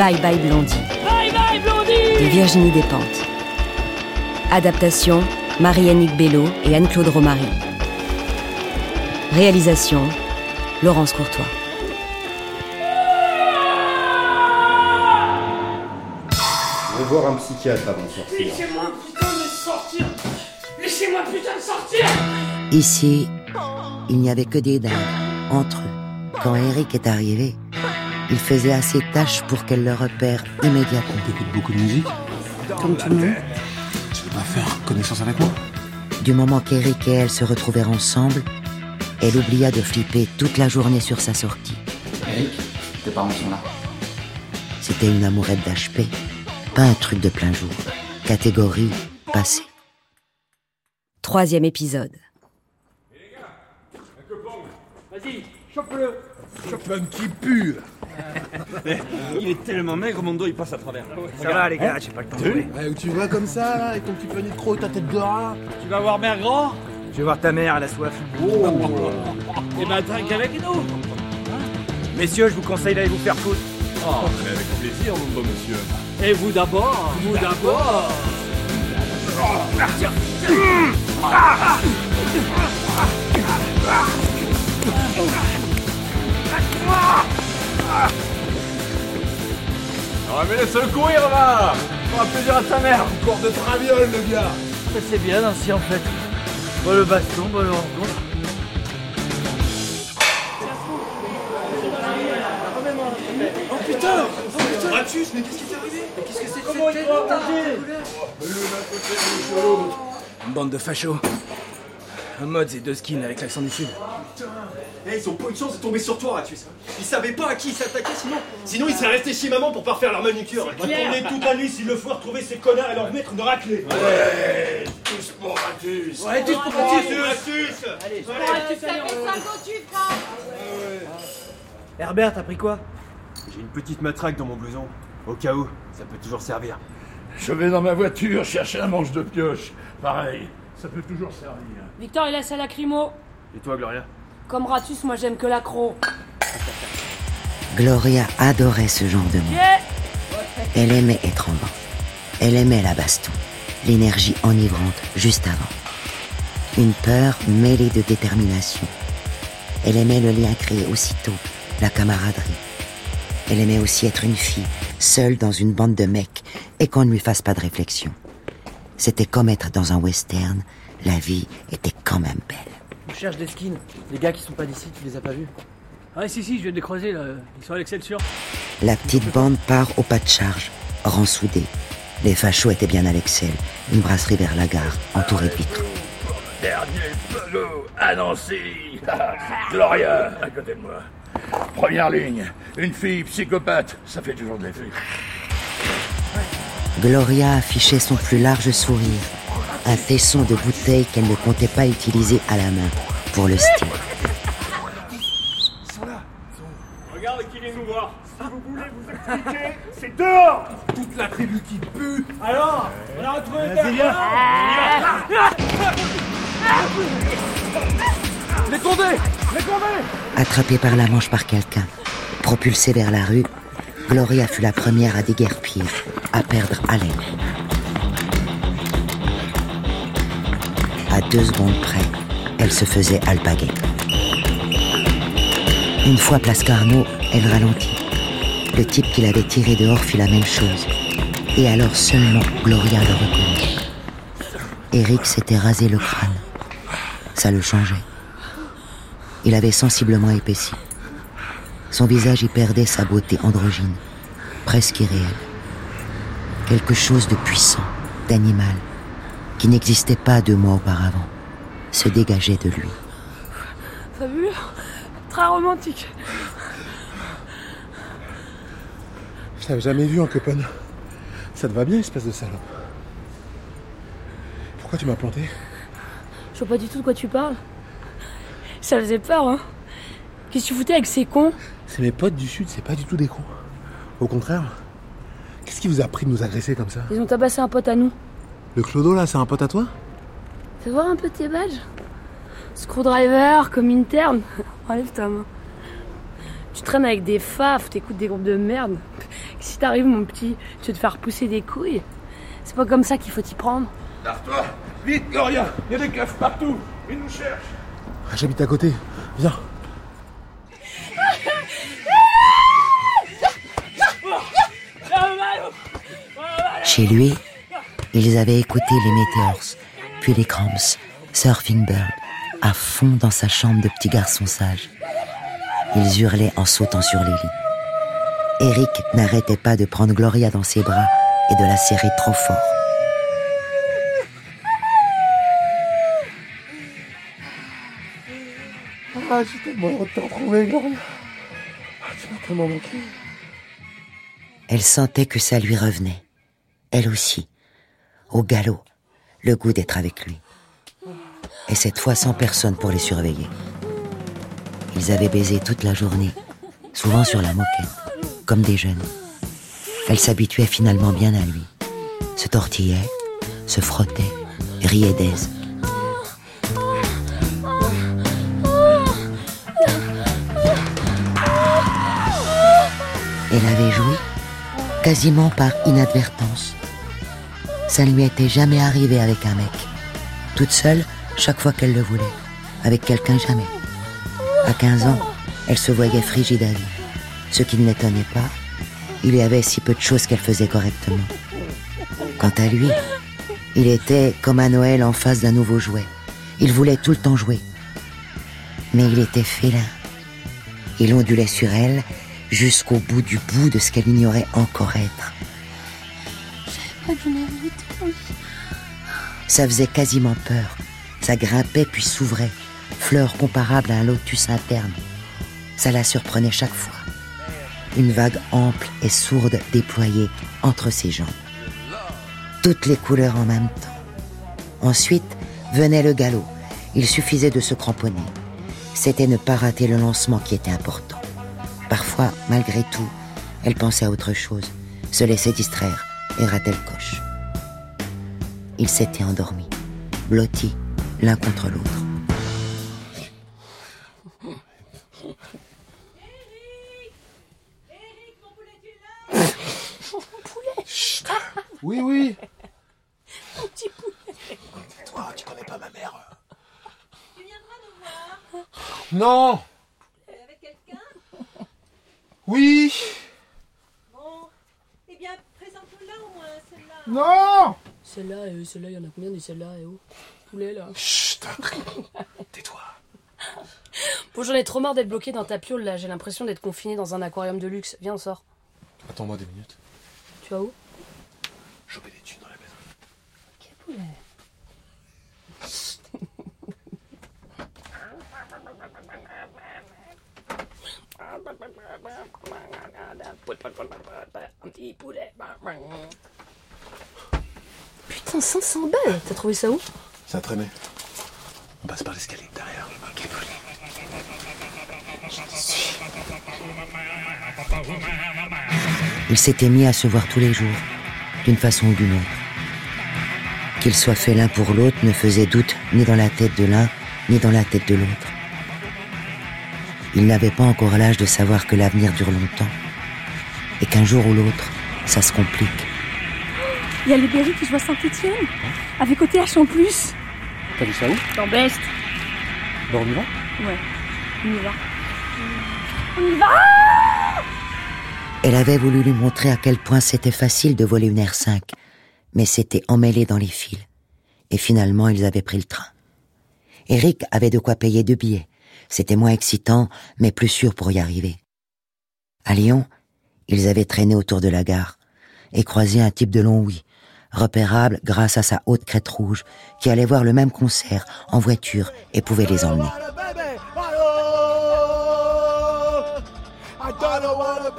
Bye Bye Blondie Bye bye Blondie de Virginie Despentes. Adaptation Marie-Annick Bello et Anne-Claude Romary. Réalisation Laurence Courtois. Je vais voir un psychiatre avant de sortir. Laissez-moi putain de sortir Laissez-moi putain de sortir Ici, il n'y avait que des dingues entre eux. Quand Eric est arrivé, il faisait assez tâche pour qu'elle le repère immédiatement. T'écoutes beaucoup de musique Comme tout le monde. Tu veux pas faire connaissance avec moi? Du moment qu'Eric et elle se retrouvèrent ensemble, elle oublia de flipper toute la journée sur sa sortie. Eric, tes parents sont là. C'était une amourette d'HP, pas un truc de plein jour. Catégorie passée. Troisième épisode. Vas-y, chope-le Chopin qui pue Il est tellement maigre, mon dos il passe à travers. Ça va les gars, j'ai pas le temps de jouer. Ouais, où tu vois comme ça là, avec ton petit panier de crocs et ta tête de rat Tu vas voir mère grand Je vais voir ta mère, elle a soif. Et ben trinque avec nous Messieurs, je vous conseille d'aller vous faire foutre. Oh, mais avec plaisir, mon beau monsieur. Et vous d'abord Vous d'abord Ah mais laisse-le courir là On plaisir à ta mère Encore de traviole le gars C'est bien ainsi en fait. Bon le baston, bon le rencontre. Oh putain Oh putain Ratus, mais qu'est-ce qui t'est arrivé? Mais qu'est-ce que c'est que cette tête Une bande de fachos. Un mode et deux skins avec l'accent du sud. Eh, ils ont pas eu de chance de tomber sur toi, Ratus. Ils savaient pas à qui ils s'attaquaient sinon. Sinon, ils seraient restés chez maman pour pas refaire leur manucure. Clair. Attendez toute la nuit s'il le faut retrouver ces connards et leur mettre une raclée. Ouais, tous pour Ratus. Ouais, tous pour Ratus. Ratus. Ratus. Herbert, t'as pris quoi? J'ai une petite matraque dans mon blouson. Au cas où, ça peut toujours servir. Je vais dans ma voiture chercher un manche de pioche. Pareil, ça peut toujours servir. Victor, il laisse à lacrymo. Et toi, Gloria? Comme Ratus, moi j'aime que l'accro. Gloria adorait ce genre de monde. Yeah Elle aimait être en banc. Elle aimait la baston, l'énergie enivrante juste avant. Une peur mêlée de détermination. Elle aimait le lien créé aussitôt, la camaraderie. Elle aimait aussi être une fille, seule dans une bande de mecs, et qu'on ne lui fasse pas de réflexion. C'était comme être dans un western, la vie était quand même belle. On cherche des skins. Les gars qui sont pas d'ici, tu les as pas vus Ah si si, je viens de les croiser là. Ils sont à l'Excelsior. La petite bande part au pas de charge, rang soudé. Les fachos étaient bien à l'Excel, une brasserie vers la gare, entourée de vitres. Dernier pelot à Nancy Gloria, à côté de moi. Première ligne, une fille psychopathe, ça fait toujours de l'effet. Gloria affichait son plus large sourire, un tesson de bouteilles qu'elle ne comptait pas utiliser à la main, pour le style. Regarde qui vient nous voir. Si vous voulez vous expliquer, c'est dehors Toute la tribu qui pue Alors On a retrouvé Les condés Les condés Attrapée par la manche par quelqu'un, propulsée vers la rue, Gloria fut la première à déguerpir, à perdre haleine. Deux secondes près, elle se faisait alpaguer. Une fois place Carnot, elle ralentit. Le type qui l'avait tiré dehors fit la même chose. Et alors seulement Gloria le reconnut. Eric s'était rasé le crâne. Ça le changeait. Il avait sensiblement épaissi. Son visage y perdait sa beauté androgyne, presque irréelle. Quelque chose de puissant, d'animal, qui n'existait pas deux mois auparavant, se dégageait de lui. Fabuleux. Très romantique. Je t'avais jamais vu en copain. Ça te va bien, espèce de salope Pourquoi tu m'as planté? Je vois pas du tout de quoi tu parles. Ça faisait peur, hein. Qu'est-ce que tu foutais avec ces cons? C'est mes potes du sud, c'est pas du tout des cons. Au contraire. Qu'est-ce qui vous a pris de nous agresser comme ça? Ils ont tabassé un pote à nous. Le clodo là, c'est un pote à toi? Fais voir un peu tes badges. Screwdriver, comme interne. Enlève ta main. Tu Tu traînes avec des faf, t'écoutes des groupes de merde. Si t'arrives, mon petit, tu veux te faire pousser des couilles. C'est pas comme ça qu'il faut t'y prendre. Lave-toi Vite, Gloria Il y a des keufs partout Ils nous cherchent Ah, J'habite à côté. Viens. Chez lui, ils avaient écouté les Meteors, puis les Cramps, Surfing Bird, à fond dans sa chambre de petit garçon sage. Ils hurlaient en sautant sur les lits. Eric n'arrêtait pas de prendre Gloria dans ses bras et de la serrer trop fort. Ah, heureux de te retrouver, Gloria. Ah, tu m'as tellement manqué. Elle sentait que ça lui revenait. Elle aussi. Au galop. Le goût d'être avec lui. Et cette fois sans personne pour les surveiller. Ils avaient baisé toute la journée, souvent sur la moquette, comme des jeunes. Elle s'habituait finalement bien à lui. Se tortillait, se frottait, riait d'aise. Elle avait joui quasiment par inadvertance. Ça ne lui était jamais arrivé avec un mec. Toute seule, chaque fois qu'elle le voulait. Avec quelqu'un, jamais. À 15 ans, elle se voyait frigide à vie. Ce qui ne l'étonnait pas, il y avait si peu de choses qu'elle faisait correctement. Quant à lui, il était comme à Noël en face d'un nouveau jouet. Il voulait tout le temps jouer. Mais il était félin. Il ondulait sur elle jusqu'au bout du bout de ce qu'elle ignorait encore être. Ça faisait quasiment peur. Ça grimpait puis s'ouvrait, fleur comparable à un lotus interne. Ça la surprenait chaque fois. Une vague ample et sourde déployée entre ses jambes. Toutes les couleurs en même temps. Ensuite venait le galop. Il suffisait de se cramponner. C'était ne pas rater le lancement qui était important. Parfois, malgré tout, elle pensait à autre chose, se laissait distraire et coche. Ils s'étaient endormis, blottis l'un contre l'autre. Oui, oui. Mon petit poulet. Toi, tu connais pas ma mère. Tu viendras nous voir Non. Avec quelqu'un? Oui. Bon. Eh bien, présente-la au moins, celle-là. Non. Celle-là, euh, celle-là, il y en a combien des celles-là, et oh Poulet, là. Chut, tais-toi. Bon, j'en ai trop marre d'être bloqué dans ta piole, là. J'ai l'impression d'être confiné dans un aquarium de luxe. Viens, on sort. Attends-moi deux minutes. Tu vas où? Choper des thunes dans la maison. Poulet Un petit poulet. Putain, 500 balles T'as trouvé ça où? Ça traînait. On passe par l'escalier derrière. Ok, Ils s'étaient mis à se voir tous les jours, d'une façon ou d'une autre. Qu'ils soient faits l'un pour l'autre ne faisait doute ni dans la tête de l'un, ni dans la tête de l'autre. Ils n'avaient pas encore l'âge de savoir que l'avenir dure longtemps, et qu'un jour ou l'autre, ça se complique. Il y a les Berry qui jouent à Saint-Etienne, avec OTH en plus. T'as vu ça où? Dans Best. Dans le Ouais, on y va. On y va Elle avait voulu lui montrer à quel point c'était facile de voler une R5, mais c'était emmêlé dans les fils. Et finalement, ils avaient pris le train. Eric avait de quoi payer deux billets. C'était moins excitant, mais plus sûr pour y arriver. À Lyon, ils avaient traîné autour de la gare et croisé un type de long oui, repérable grâce à sa haute crête rouge, qui allait voir le même concert en voiture et pouvait les emmener.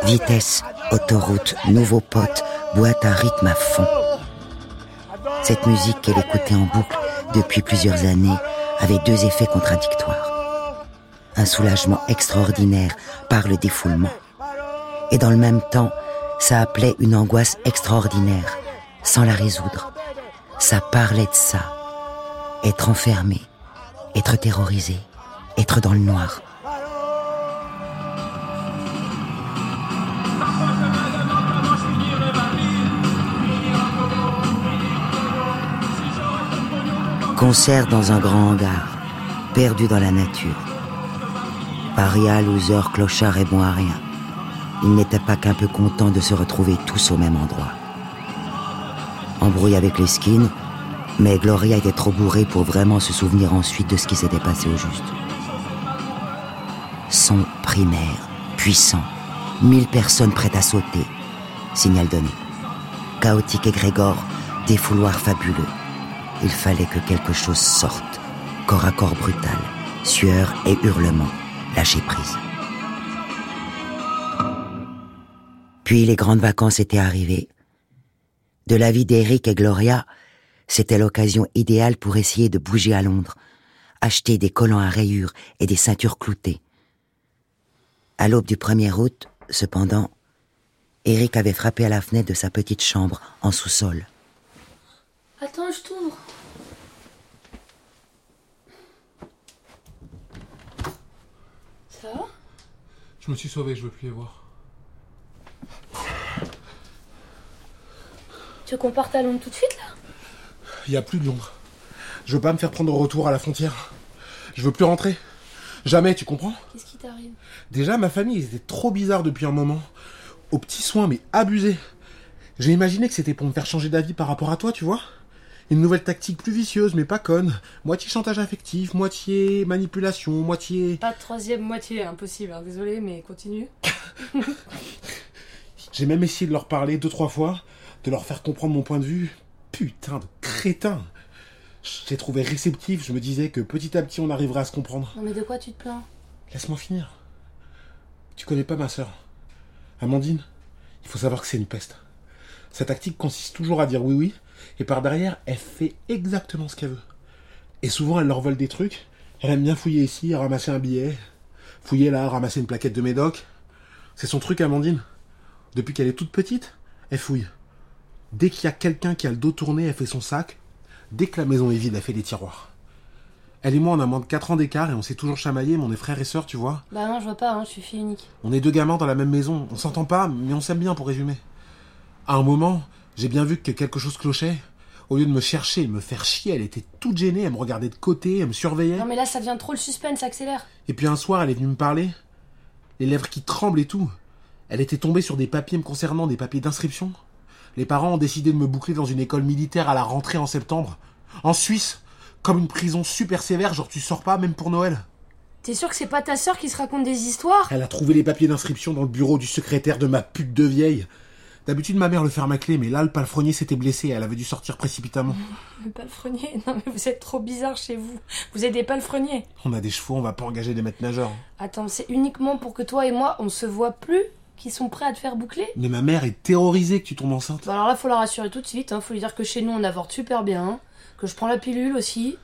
Vitesse, autoroute, nouveau pote, boîte à rythme à fond. Cette musique qu'elle écoutait en boucle depuis plusieurs années avait deux effets contradictoires. Un soulagement extraordinaire par le défoulement. Et dans le même temps, ça appelait une angoisse extraordinaire, sans la résoudre. Ça parlait de ça. Être enfermé, être terrorisé, être dans le noir. Concert dans un grand hangar, perdu dans la nature. Paria, loser, clochard et bon à rien. Il n'était pas qu'un peu contents de se retrouver tous au même endroit. Embrouille avec les skins, mais Gloria était trop bourrée pour vraiment se souvenir ensuite de ce qui s'était passé au juste. Son primaire, puissant, mille personnes prêtes à sauter. Signal donné. Chaotique et Grégor, défouloir fabuleux. Il fallait que quelque chose sorte. Corps à corps brutal, sueur et hurlements, lâcher prise. Puis les grandes vacances étaient arrivées. De la vie d'Eric et Gloria, c'était l'occasion idéale pour essayer de bouger à Londres, acheter des collants à rayures et des ceintures cloutées. À l'aube du 1er août, cependant, Eric avait frappé à la fenêtre de sa petite chambre en sous-sol. Attends, je t'ouvre. Ça va? Je me suis sauvé, je veux plus les voir. Tu veux qu'on parte à Londres tout de suite là? Il y a plus de Londres. Je veux pas me faire prendre au retour à la frontière. Je veux plus rentrer. Jamais, tu comprends? Qu'est-ce qui t'arrive? Déjà, ma famille était trop bizarre depuis un moment. Aux petits soins, mais abusés. J'ai imaginé que c'était pour me faire changer d'avis par rapport à toi, tu vois? Une nouvelle tactique plus vicieuse, mais pas conne. Moitié chantage affectif, moitié manipulation, moitié... Pas de troisième moitié, impossible. hein, Désolé, mais continue. J'ai même essayé de leur parler deux, trois fois, de leur faire comprendre mon point de vue. Putain de crétin Je les trouvais réceptifs, je me disais que petit à petit on arriverait à se comprendre. Non mais de quoi tu te plains? Laisse-moi finir. Tu connais pas ma sœur. Amandine, il faut savoir que c'est une peste. Sa tactique consiste toujours à dire oui oui, et par derrière, elle fait exactement ce qu'elle veut. Et souvent, elle leur vole des trucs. Elle aime bien fouiller ici, ramasser un billet. Fouiller là, ramasser une plaquette de médoc. C'est son truc, Amandine. Depuis qu'elle est toute petite, elle fouille. Dès qu'il y a quelqu'un qui a le dos tourné, elle fait son sac. Dès que la maison est vide, elle fait les tiroirs. Elle et moi, on a moins de 4 ans d'écart et on s'est toujours chamaillé, mais on est frères et sœurs, tu vois. Bah non, je vois pas, hein, je suis fille unique. On est deux gamins dans la même maison. On s'entend pas, mais on s'aime bien pour résumer. À un moment, j'ai bien vu que quelque chose clochait. Au lieu de me chercher, de me faire chier, elle était toute gênée, elle me regardait de côté, elle me surveillait. Non mais là, ça devient trop le suspense, ça accélère. Et puis un soir, elle est venue me parler. Les lèvres qui tremblent et tout. Elle était tombée sur des papiers me concernant, des papiers d'inscription. Les parents ont décidé de me boucler dans une école militaire à la rentrée en septembre. En Suisse, comme une prison super sévère, genre tu sors pas même pour Noël. T'es sûr que c'est pas ta sœur qui se raconte des histoires? Elle a trouvé les papiers d'inscription dans le bureau du secrétaire de ma pute de vieille. D'habitude, ma mère le ferme à clé, mais là, le palefrenier s'était blessé, elle avait dû sortir précipitamment. Le palefrenier? Non mais vous êtes trop bizarre chez vous. Vous êtes des palefreniers. On a des chevaux, on va pas engager des maîtres nageurs. Attends, c'est uniquement pour que toi et moi, on se voit plus? Qu'ils sont prêts à te faire boucler Mais ma mère est terrorisée que tu tombes enceinte. Bah alors là, faut la rassurer tout de suite. Hein. Faut lui dire que chez nous, on avorte super bien. Que je prends la pilule aussi.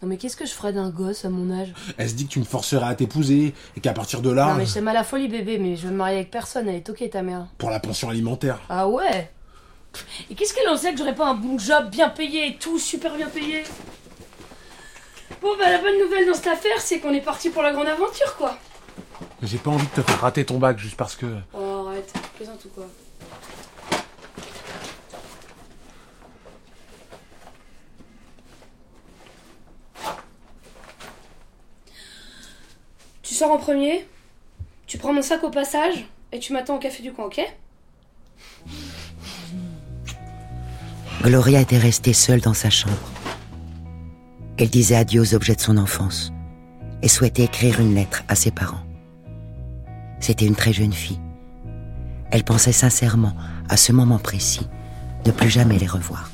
Non mais qu'est-ce que je ferais d'un gosse à mon âge? Elle se dit que tu me forcerais à t'épouser, et qu'à partir de là, Non mais je t'aime à la folie bébé, mais je veux me marier avec personne, elle est toquée ta mère. pour la pension alimentaire. Ah ouais? Et qu'est-ce qu'elle en sait que j'aurais pas un bon job bien payé et tout, super bien payé? Bon bah la bonne nouvelle dans cette affaire, c'est qu'on est parti pour la grande aventure quoi. Mais j'ai pas envie de te faire rater ton bac juste parce que. Oh arrête, plaisante ou quoi? Tu sors en premier, tu prends mon sac au passage et tu m'attends au café du coin, ok? Gloria était restée seule dans sa chambre. Elle disait adieu aux objets de son enfance et souhaitait écrire une lettre à ses parents. C'était une très jeune fille. Elle pensait sincèrement, à ce moment précis, ne plus jamais les revoir.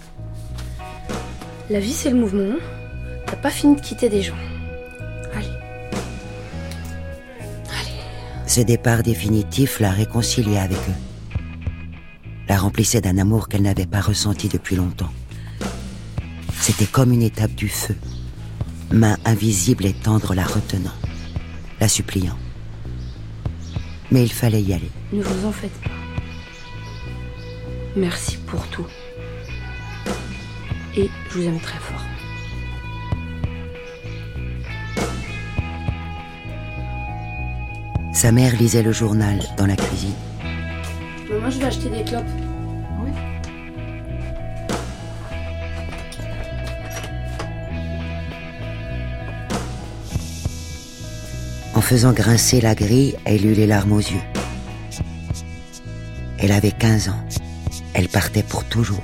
La vie c'est le mouvement. T'as pas fini de quitter des gens. Allez. Ce départ définitif la réconciliait avec eux. La remplissait d'un amour qu'elle n'avait pas ressenti depuis longtemps. C'était comme une étape du feu. Main invisible et tendre la retenant, la suppliant. Mais il fallait y aller. Ne vous en faites pas. Merci pour tout. Et je vous aime très fort. Sa mère lisait le journal dans la cuisine. Maman, je vais acheter des clopes. Faisant grincer la grille, elle eut les larmes aux yeux. Elle avait 15 ans. Elle partait pour toujours.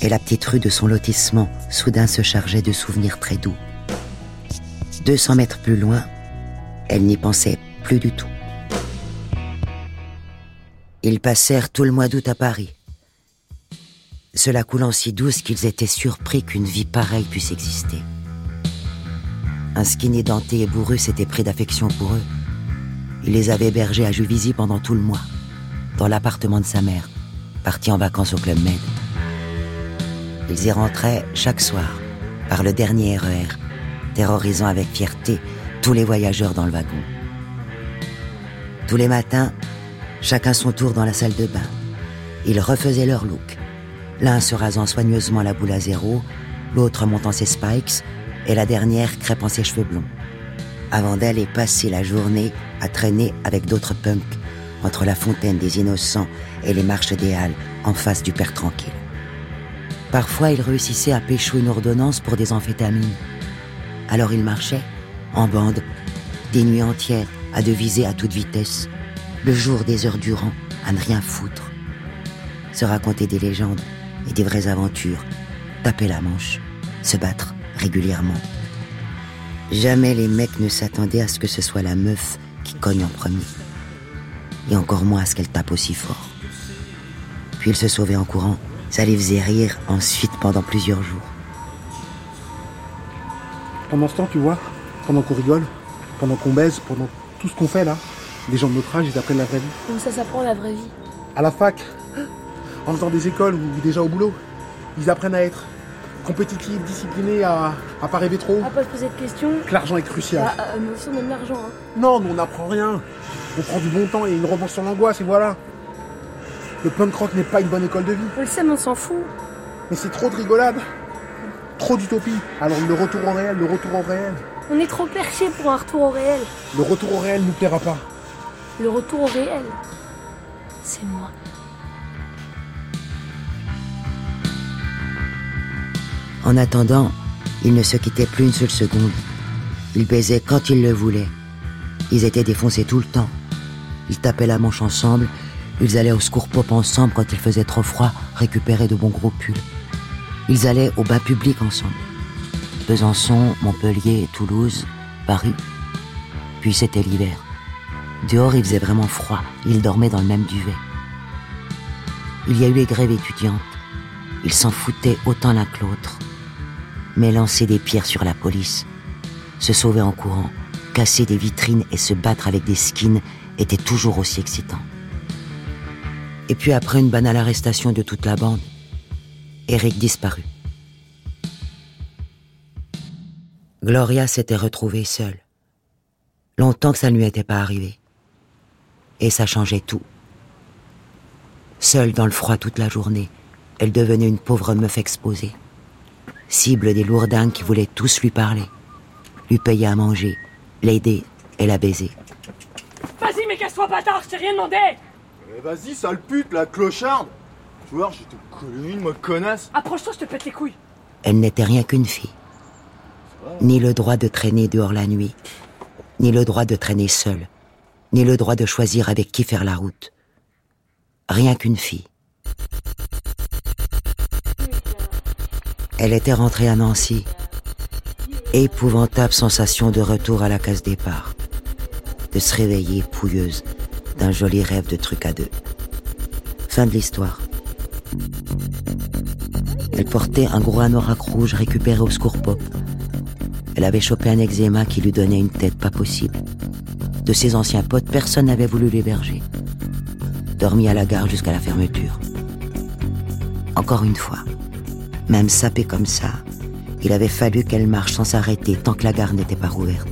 Et la petite rue de son lotissement soudain se chargeait de souvenirs très doux. 200 mètres plus loin, elle n'y pensait plus du tout. Ils passèrent tout le mois d'août à Paris. Cela coulant si douce qu'ils étaient surpris qu'une vie pareille puisse exister. Un skinny denté et bourru s'était pris d'affection pour eux. Il les avait hébergés à Juvisy pendant tout le mois, dans l'appartement de sa mère, parti en vacances au Club Med. Ils y rentraient chaque soir, par le dernier RER, terrorisant avec fierté tous les voyageurs dans le wagon. Tous les matins, chacun son tour dans la salle de bain. Ils refaisaient leur look. L'un se rasant soigneusement la boule à zéro, l'autre montant ses spikes, et la dernière crêpant ses cheveux blonds. Avant d'aller passer la journée à traîner avec d'autres punks entre la fontaine des innocents et les marches des halles en face du père tranquille. Parfois, il réussissait à pécho une ordonnance pour des amphétamines. Alors il marchait, en bande, des nuits entières, à deviser à toute vitesse, le jour des heures durant, à ne rien foutre. Se raconter des légendes et des vraies aventures, taper la manche, se battre régulièrement. Jamais les mecs ne s'attendaient à ce que ce soit la meuf qui cogne en premier. Et encore moins à ce qu'elle tape aussi fort. Puis il se sauvait en courant. Ça les faisait rire ensuite pendant plusieurs jours. Pendant ce temps, tu vois, pendant qu'on rigole, pendant qu'on baise, pendant tout ce qu'on fait là, les gens de notre âge, ils apprennent la vraie vie. Où ça s'apprend la vraie vie? À la fac, en faisant des écoles ou déjà au boulot, ils apprennent à être compétitifs, disciplinés, à, à pas rêver trop. À pas se poser de questions. Que l'argent est crucial. Bah, euh, mais aussi on aime l'argent. Hein. Non, mais on n'apprend rien. On prend du bon temps et une revanche sur l'angoisse et voilà. Le punk rock n'est pas une bonne école de vie. On le sait, mais on s'en fout. Mais c'est trop de rigolade. Trop d'utopie. Alors le retour au réel, le retour au réel. On est trop perché pour un retour au réel. Le retour au réel nous plaira pas. Le retour au réel, c'est moi. En attendant, ils ne se quittaient plus une seule seconde. Ils baisaient quand ils le voulaient. Ils étaient défoncés tout le temps. Ils tapaient la manche ensemble. Ils allaient au secours pop ensemble quand il faisait trop froid, récupérer de bons gros pulls. Ils allaient au bain public ensemble. Besançon, Montpellier, Toulouse, Paris. Puis c'était l'hiver. Dehors, il faisait vraiment froid. Ils dormaient dans le même duvet. Il y a eu les grèves étudiantes. Ils s'en foutaient autant l'un que l'autre. Mais lancer des pierres sur la police, se sauver en courant, casser des vitrines et se battre avec des skins était toujours aussi excitant. Et puis après une banale arrestation de toute la bande, Eric disparut. Gloria s'était retrouvée seule. Longtemps que ça ne lui était pas arrivé. Et ça changeait tout. Seule dans le froid toute la journée, elle devenait une pauvre meuf exposée. Cible des lourdins qui voulaient tous lui parler, lui payer à manger, l'aider et la baiser. Vas-y, mais casse-toi, bâtard, je t'ai rien demandé Mais vas-y, sale pute, la clocharde Tu vois, je te une, connasse Approche-toi, je te pète les couilles Elle n'était rien qu'une fille. Ni le droit de traîner dehors la nuit, ni le droit de traîner seule, ni le droit de choisir avec qui faire la route. Rien qu'une fille. Elle était rentrée à Nancy. Épouvantable sensation de retour à la case départ. De se réveiller pouilleuse d'un joli rêve de truc à deux. Fin de l'histoire. Elle portait un gros anorak rouge récupéré au secours pop. Elle avait chopé un eczéma qui lui donnait une tête pas possible. De ses anciens potes, personne n'avait voulu l'héberger. Dormi à la gare jusqu'à la fermeture. Encore une fois, même sapée comme ça, il avait fallu qu'elle marche sans s'arrêter tant que la gare n'était pas rouverte.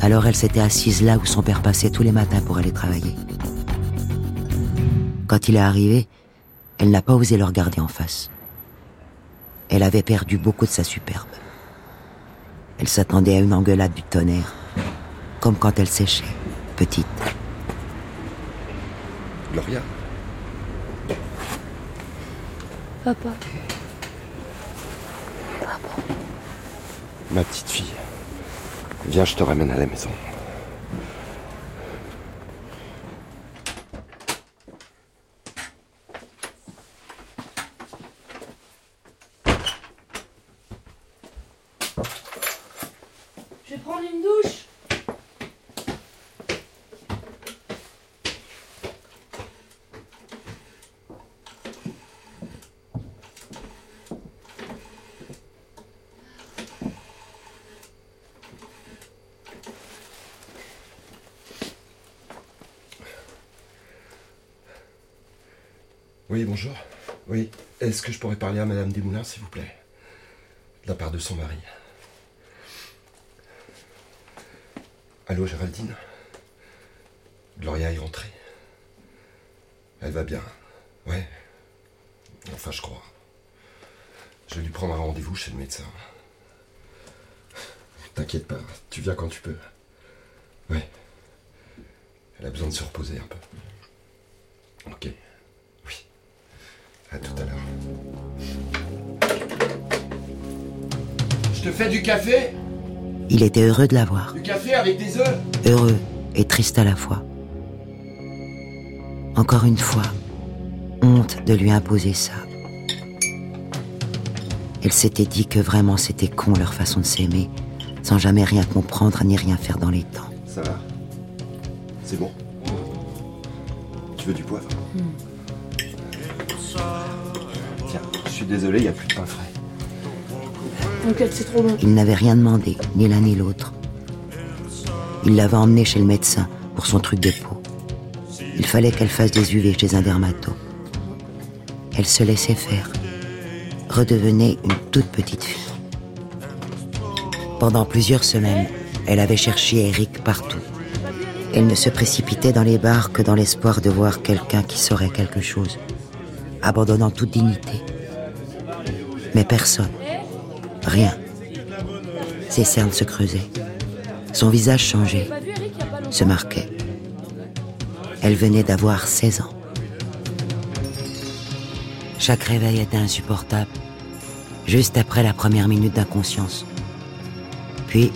Alors elle s'était assise là où son père passait tous les matins pour aller travailler. Quand il est arrivé, elle n'a pas osé le regarder en face. Elle avait perdu beaucoup de sa superbe. Elle s'attendait à une engueulade du tonnerre, comme quand elle séchait, petite. Gloria, Papa. ma petite fille. Viens, je te ramène à la maison. Oui, bonjour. Oui, est-ce que je pourrais parler à Madame Desmoulins, s'il vous plaît? De la part de son mari. Allô, Géraldine? Gloria est rentrée. Elle va bien. Ouais. Enfin, je crois. Je vais lui prendre un rendez-vous chez le médecin. T'inquiète pas, tu viens quand tu peux. Ouais. Elle a besoin de se reposer un peu. Te fais du café Il était heureux de la voir, Du café avec des œufs heureux et triste à la fois. Encore une fois, honte de lui imposer ça. Elle s'était dit que vraiment c'était con leur façon de s'aimer, sans jamais rien comprendre ni rien faire dans les temps. Ça va C'est bon Tu veux du poivre? Tiens, je suis désolé, il n'y a plus de pain frais. Il n'avait rien demandé, ni l'un ni l'autre. Il l'avait emmenée chez le médecin pour son truc de peau. Il fallait qu'elle fasse des UV chez un dermato. Elle se laissait faire, redevenait une toute petite fille. Pendant plusieurs semaines, elle avait cherché Eric partout. Elle ne se précipitait dans les bars que dans l'espoir de voir quelqu'un qui saurait quelque chose, abandonnant toute dignité. Mais personne. Rien. Ses cernes se creusaient. Son visage changeait, se marquait. Elle venait d'avoir 16 ans. Chaque réveil était insupportable, juste après la première minute d'inconscience. Puis,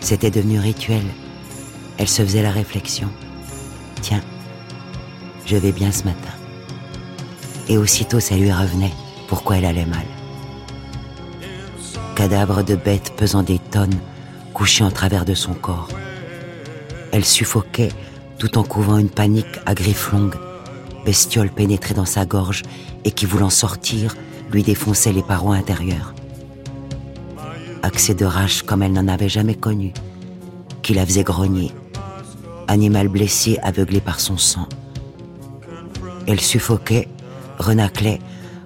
c'était devenu rituel. Elle se faisait la réflexion. Tiens, je vais bien ce matin. Et aussitôt, ça lui revenait pourquoi elle allait mal. Cadavre de bête pesant des tonnes, couché en travers de son corps. Elle suffoquait tout en couvant une panique à griffes longues, bestiole pénétrée dans sa gorge et qui, voulant sortir, lui défonçait les parois intérieures. Accès de rage comme elle n'en avait jamais connu, qui la faisait grogner. Animal blessé, aveuglé par son sang. Elle suffoquait, renaclait,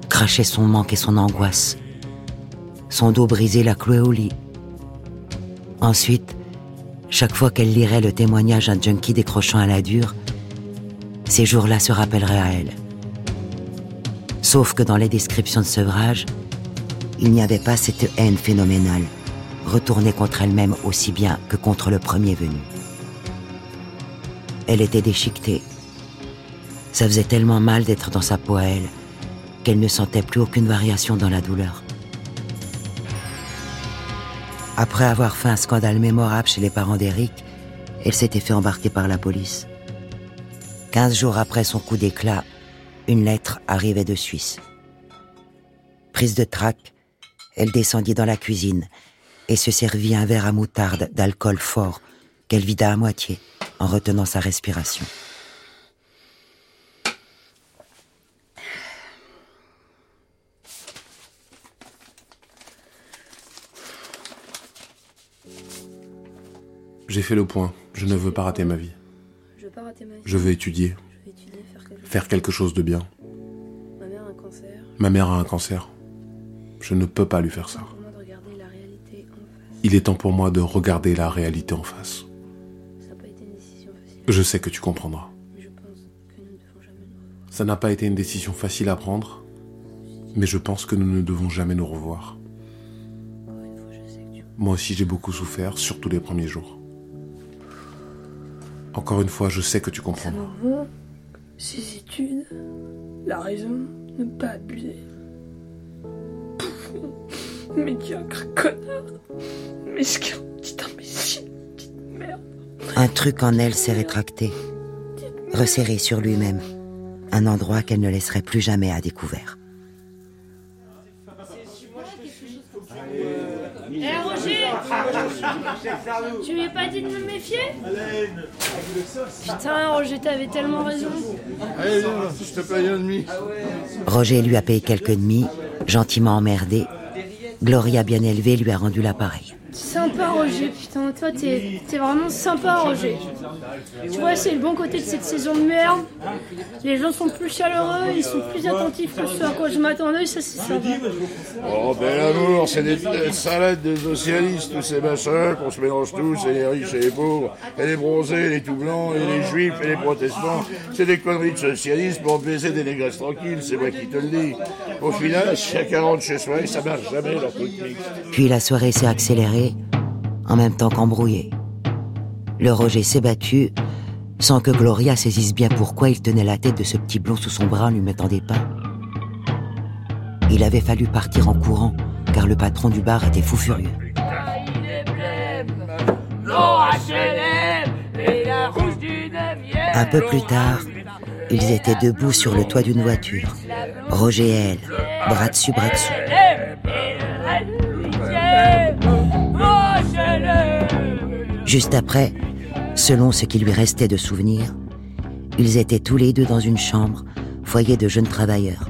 crachait son manque et son angoisse. Son dos brisé la clouait au lit. Ensuite, chaque fois qu'elle lirait le témoignage d'un junkie décrochant à la dure, ces jours-là se rappelleraient à elle. Sauf que dans les descriptions de sevrage, il n'y avait pas cette haine phénoménale, retournée contre elle-même aussi bien que contre le premier venu. Elle était déchiquetée. Ça faisait tellement mal d'être dans sa peau à elle qu'elle ne sentait plus aucune variation dans la douleur. Après avoir fait un scandale mémorable chez les parents d'Eric, elle s'était fait embarquer par la police. Quinze jours après son coup d'éclat, une lettre arrivait de Suisse. Prise de trac, elle descendit dans la cuisine et se servit un verre à moutarde d'alcool fort qu'elle vida à moitié en retenant sa respiration. J'ai fait le point. Je ne veux pas rater ma vie. Je veux pas rater ma vie. Je veux étudier. Je vais étudier, faire quelque chose. Faire quelque chose de bien. Ma mère a un cancer. Ma mère a un cancer. Je ne peux pas lui faire ça. Il est temps pour moi de regarder la réalité en face. Ça pas été une décision facile. Je sais que tu comprendras. Mais je pense que nous ne devons jamais nous revoir. Ça n'a pas été une décision facile à prendre, mais je pense que nous ne devons jamais nous revoir. Encore une fois, je sais que tu Moi aussi j'ai beaucoup souffert, surtout les premiers jours. Encore une fois, je sais que tu comprendras. Cerveau, ses études, la raison, ne pas abuser. Médiocre connard, mesquin, petit imbécile. Un truc en elle s'est rétracté, resserré sur lui-même, un endroit qu'elle ne laisserait plus jamais à découvert. Eh Roger Tu lui as pas dit de me Putain, Roger, t'avais tellement raison. Allez, viens, je te paye un demi. Roger lui a payé quelques demi, gentiment emmerdé. Gloria bien élevée lui a rendu l'appareil. Sympa, Roger, putain, toi, t'es t'es vraiment sympa, Roger. Tu vois, c'est le bon côté de cette saison de merde. Les gens sont plus chaleureux, ils sont plus attentifs que ce à quoi je m'attendais, ça, c'est ça. Oh, bel amour, c'est des salades de socialistes, tous ces machins qu'on se mélange tous, et les riches et les pauvres, et les bronzés, et les tout blancs, et les juifs, et les protestants. C'est des conneries de socialistes pour baiser des négresses tranquilles, c'est moi qui te le dis. Au final, chacun rentre chez soi et ça marche jamais leur truc mix. Puis la soirée s'est accélérée, en même temps qu'embrouillée. Le Roger s'est battu, sans que Gloria saisisse bien pourquoi il tenait la tête de ce petit blond sous son bras lui mettant des pains. Il avait fallu partir en courant, car le patron du bar était fou furieux. Un peu plus tard, ils étaient debout sur le toit d'une voiture. Roger et elle, bras dessus, bras dessous. Juste après, selon ce qui lui restait de souvenirs, ils étaient tous les deux dans une chambre, foyer de jeunes travailleurs,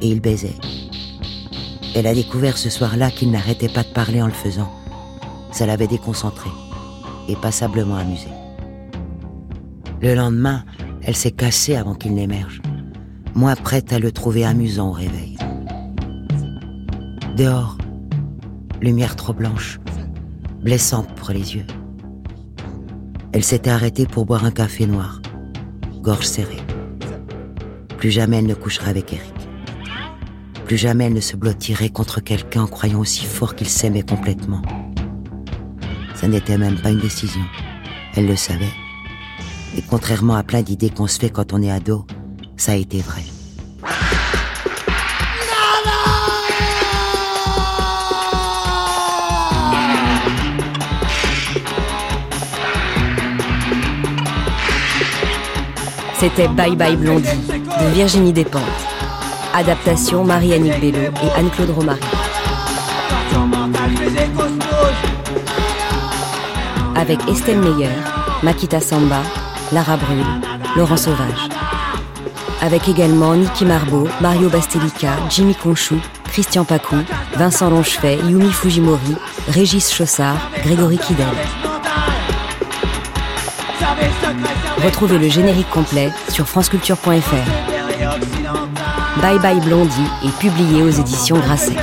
et ils baisaient. Elle a découvert ce soir-là qu'il n'arrêtait pas de parler en le faisant. Ça l'avait déconcentré et passablement amusé. Le lendemain, elle s'est cassée avant qu'il n'émerge, moins prête à le trouver amusant au réveil. Dehors, lumière trop blanche, blessante pour les yeux. Elle s'était arrêtée pour boire un café noir, gorge serrée. Plus jamais elle ne couchera avec Eric. Plus jamais elle ne se blottirait contre quelqu'un en croyant aussi fort qu'il s'aimait complètement. Ça n'était même pas une décision. Elle le savait. Et contrairement à plein d'idées qu'on se fait quand on est ado, ça a été vrai. C'était Bye Bye Blondie de Virginie Despentes. Adaptation Marie-Annick Bello et Anne-Claude Romary. Avec Estelle Meyer, Makita Samba, Lara Brûle, Laurent Sauvage. Avec également Niki Marbeau, Mario Bastelica, Jimmy Conchou, Christian Pacou, Vincent Longefay, Yumi Fujimori, Régis Chaussard, Grégory Kidel. Retrouvez le générique complet sur franceculture.fr. Bye Bye Blondie est publié aux éditions Grasset.